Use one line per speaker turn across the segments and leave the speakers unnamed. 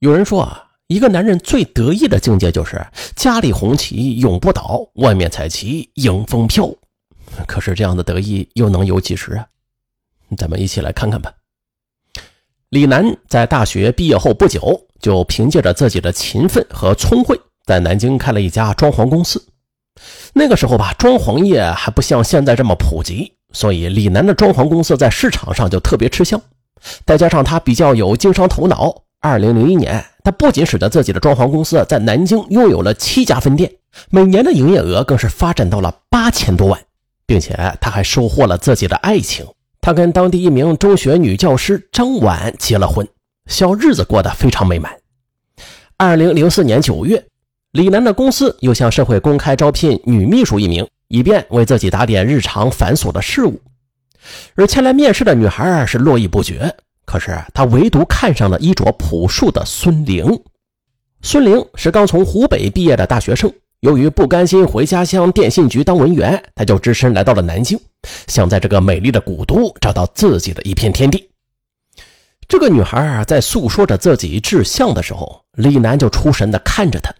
有人说啊，一个男人最得意的境界就是家里红旗永不倒，外面彩旗迎风飘。可是这样的得意又能有几时啊？咱们一起来看看吧。李楠在大学毕业后不久，就凭借着自己的勤奋和聪慧，在南京开了一家装潢公司。那个时候吧，装潢业还不像现在这么普及，所以李楠的装潢公司在市场上就特别吃香。再加上他比较有经商头脑。二零零一年，他不仅使得自己的装潢公司在南京拥有了七家分店，每年的营业额更是发展到了八千多万，并且他还收获了自己的爱情。他跟当地一名中学女教师张婉结了婚，小日子过得非常美满。二零零四年九月，李楠的公司又向社会公开招聘女秘书一名，以便为自己打点日常繁琐的事务。而前来面试的女孩是络绎不绝。可是他唯独看上了衣着朴素的孙玲。孙玲是刚从湖北毕业的大学生，由于不甘心回家乡电信局当文员，他就只身来到了南京，想在这个美丽的古都找到自己的一片天地。这个女孩在诉说着自己志向的时候，李楠就出神地看着她。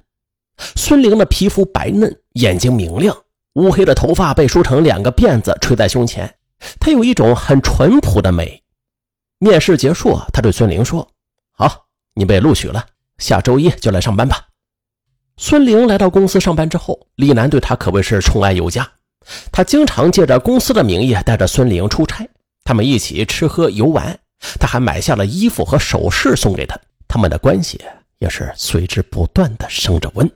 孙玲的皮肤白嫩，眼睛明亮，乌黑的头发被梳成两个辫子垂在胸前，她有一种很淳朴的美。面试结束，他对孙玲说：“好，你被录取了，下周一就来上班吧。”孙玲来到公司上班之后，李楠对她可谓是宠爱有加。他经常借着公司的名义带着孙玲出差，他们一起吃喝游玩。他还买下了衣服和首饰送给她，他们的关系也是随之不断的升着温。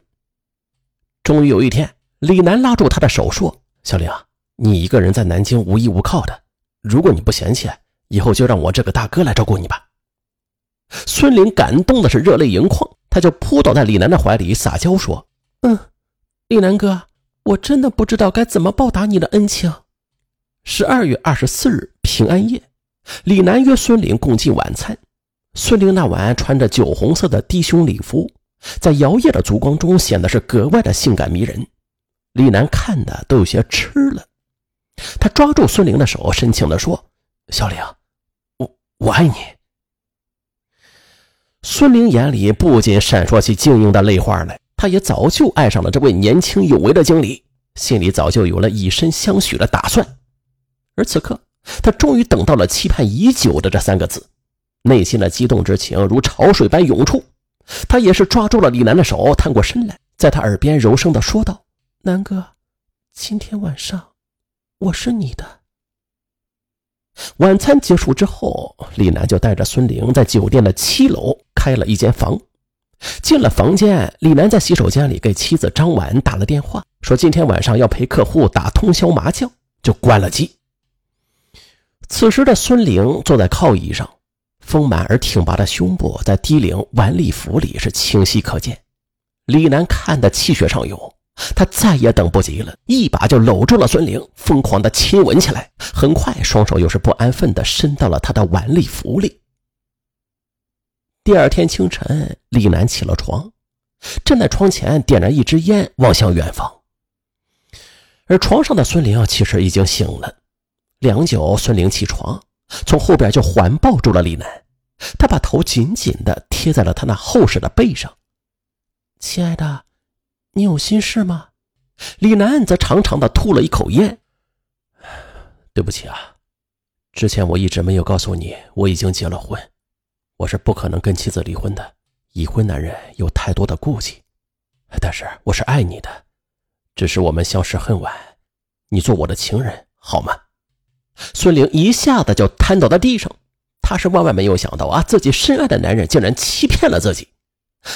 终于有一天，李楠拉住他的手说：“小玲啊，你一个人在南京无依无靠的，如果你不嫌弃。”以后就让我这个大哥来照顾你吧。孙玲感动的是热泪盈眶，他就扑倒在李楠的怀里撒娇说：“嗯，李楠哥，我真的不知道该怎么报答你的恩情。”十二月二十四日平安夜，李楠约孙玲共进晚餐。孙玲那晚穿着酒红色的低胸礼服，在摇曳的烛光中显得是格外的性感迷人。李楠看的都有些痴了，他抓住孙玲的手，深情地说。小玲，我爱你。孙玲眼里不仅闪烁起晶莹的泪花来，她也早就爱上了这位年轻有为的经理，心里早就有了以身相许的打算。而此刻，她终于等到了期盼已久的这三个字，内心的激动之情如潮水般涌出。她也是抓住了李楠的手，探过身来，在他耳边柔声的说道：“南哥，今天晚上我是你的。”晚餐结束之后，李楠就带着孙玲在酒店的七楼开了一间房。进了房间，李楠在洗手间里给妻子张婉打了电话，说今天晚上要陪客户打通宵麻将，就关了机。此时的孙玲坐在靠椅上，丰满而挺拔的胸部在低领晚礼服里是清晰可见。李楠看得气血上涌。他再也等不及了，一把就搂住了孙玲，疯狂的亲吻起来。很快，双手又是不安分的伸到了她的晚礼服里。第二天清晨，李楠起了床，站在窗前点燃一支烟，望向远方。而床上的孙玲其实已经醒了。良久，孙玲起床，从后边就环抱住了李楠，她把头紧紧的贴在了他那厚实的背上。亲爱的。你有心事吗？李楠则长长的吐了一口烟。对不起啊，之前我一直没有告诉你我已经结了婚，我是不可能跟妻子离婚的。已婚男人有太多的顾忌，但是我是爱你的，只是我们相识恨晚，你做我的情人好吗？孙玲一下子就瘫倒在地上，她是万万没有想到啊，自己深爱的男人竟然欺骗了自己。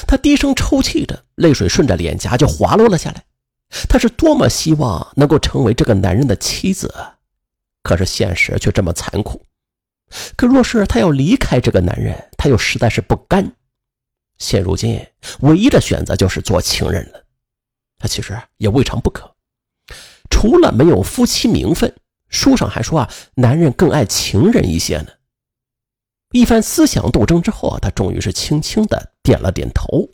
他低声抽泣着，泪水顺着脸颊就滑落了下来。他是多么希望能够成为这个男人的妻子，可是现实却这么残酷。可若是他要离开这个男人，他又实在是不甘。现如今，唯一的选择就是做情人了。他其实也未尝不可。除了没有夫妻名分，书上还说啊，男人更爱情人一些呢。一番思想斗争之后啊，他终于是轻轻的点了点头。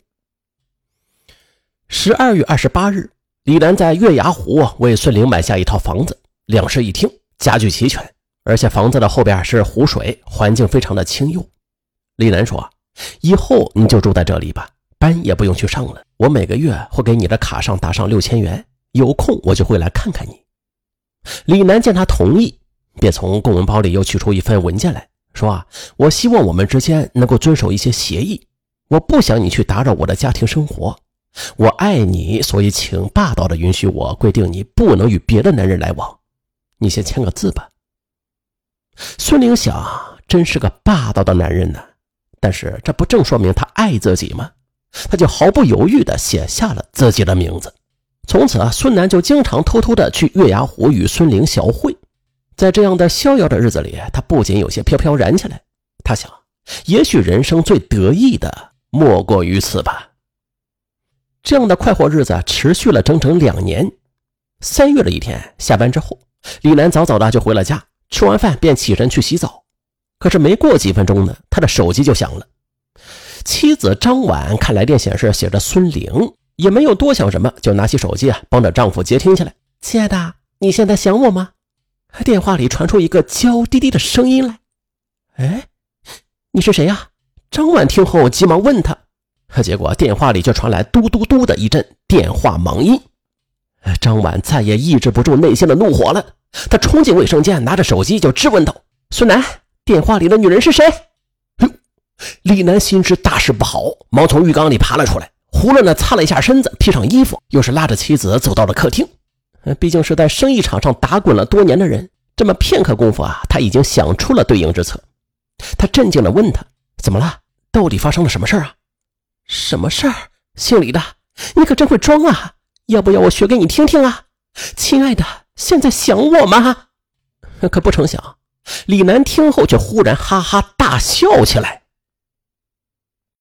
十二月二十八日，李楠在月牙湖为孙玲买下一套房子，两室一厅，家具齐全，而且房子的后边是湖水，环境非常的清幽。李楠说：“以后你就住在这里吧，班也不用去上了。我每个月会给你的卡上打上六千元，有空我就会来看看你。”李楠见他同意，便从公文包里又取出一份文件来说：“啊，我希望我们之间能够遵守一些协议，我不想你去打扰我的家庭生活。我爱你，所以请霸道的允许我规定你不能与别的男人来往。你先签个字吧。”孙玲想，真是个霸道的男人呢。但是这不正说明他爱自己吗？他就毫不犹豫地写下了自己的名字。从此啊，孙楠就经常偷偷的去月牙湖与孙玲小会。在这样的逍遥的日子里，他不仅有些飘飘然起来。他想，也许人生最得意的莫过于此吧。这样的快活日子持续了整整两年。三月的一天，下班之后，李楠早早的就回了家，吃完饭便起身去洗澡。可是没过几分钟呢，他的手机就响了。妻子张婉看来电显示写着孙玲。也没有多想什么，就拿起手机啊，帮着丈夫接听起来。亲爱的，你现在想我吗？电话里传出一个娇滴滴的声音来。哎，你是谁呀？张婉听后急忙问他，结果电话里却传来嘟嘟嘟的一阵电话忙音。张婉再也抑制不住内心的怒火了，她冲进卫生间，拿着手机就质问道：“孙楠，电话里的女人是谁？”李楠心知大事不好，忙从浴缸里爬了出来。胡乱的擦了一下身子，披上衣服，又是拉着妻子走到了客厅。毕竟是在生意场上打滚了多年的人，这么片刻功夫啊，他已经想出了对应之策。他镇静的问他：“怎么了？到底发生了什么事啊？”“什么事儿？姓李的，你可真会装啊！要不要我学给你听听啊？”“亲爱的，现在想我吗？”可不成想，李楠听后却忽然哈哈大笑起来。